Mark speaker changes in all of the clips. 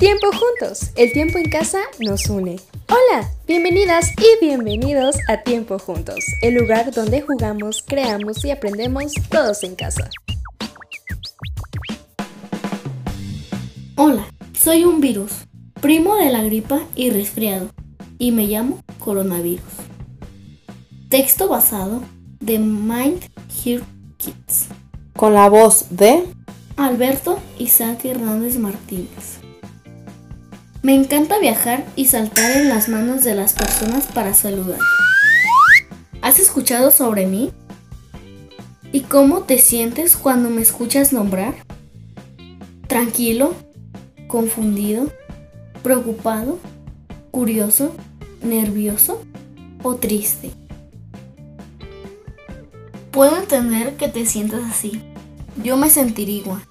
Speaker 1: Tiempo juntos, el tiempo en casa nos une. Hola, bienvenidas y bienvenidos a Tiempo juntos, el lugar donde jugamos, creamos y aprendemos todos en casa.
Speaker 2: Hola, soy un virus, primo de la gripa y resfriado, y me llamo coronavirus. Texto basado de Mind Here Kids.
Speaker 3: Con la voz de
Speaker 2: Alberto Isaac Hernández Martínez. Me encanta viajar y saltar en las manos de las personas para saludar. ¿Has escuchado sobre mí? ¿Y cómo te sientes cuando me escuchas nombrar? ¿Tranquilo? ¿Confundido? ¿Preocupado? ¿Curioso? ¿Nervioso? ¿O triste? Puedo entender que te sientas así. Yo me sentiría igual.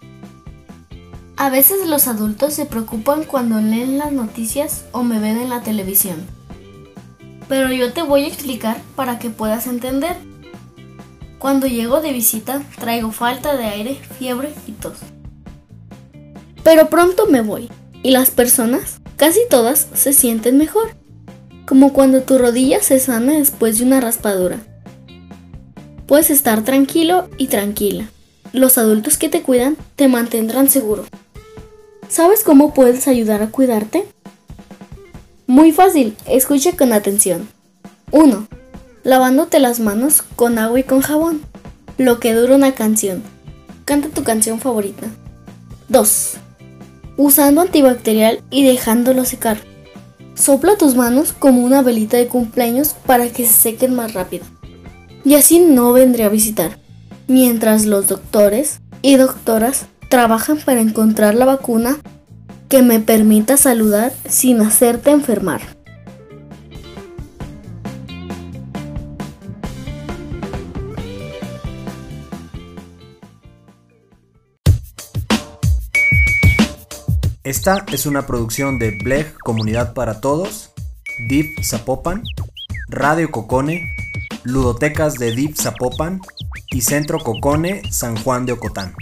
Speaker 2: A veces los adultos se preocupan cuando leen las noticias o me ven en la televisión. Pero yo te voy a explicar para que puedas entender. Cuando llego de visita traigo falta de aire, fiebre y tos. Pero pronto me voy y las personas, casi todas, se sienten mejor. Como cuando tu rodilla se sana después de una raspadura. Puedes estar tranquilo y tranquila. Los adultos que te cuidan te mantendrán seguro. ¿Sabes cómo puedes ayudar a cuidarte? Muy fácil, escucha con atención. 1. Lavándote las manos con agua y con jabón. Lo que dura una canción. Canta tu canción favorita. 2. Usando antibacterial y dejándolo secar. Sopla tus manos como una velita de cumpleaños para que se sequen más rápido. Y así no vendré a visitar. Mientras los doctores y doctoras trabajan para encontrar la vacuna que me permita saludar sin hacerte enfermar.
Speaker 4: Esta es una producción de Bleg Comunidad para Todos, DIP Zapopan, Radio Cocone, Ludotecas de DIP Zapopan y Centro Cocone San Juan de Ocotán.